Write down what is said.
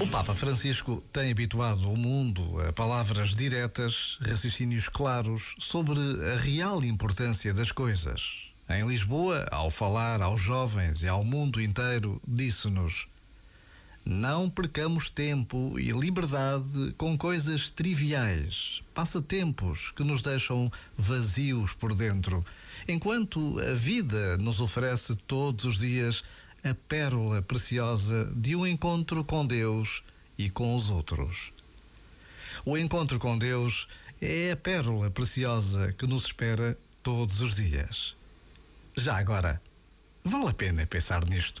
O Papa Francisco tem habituado o mundo a palavras diretas, raciocínios claros sobre a real importância das coisas. Em Lisboa, ao falar aos jovens e ao mundo inteiro, disse-nos: Não percamos tempo e liberdade com coisas triviais, passatempos que nos deixam vazios por dentro, enquanto a vida nos oferece todos os dias a pérola preciosa de um encontro com Deus e com os outros. O encontro com Deus é a pérola preciosa que nos espera todos os dias. Já agora, vale a pena pensar nisto.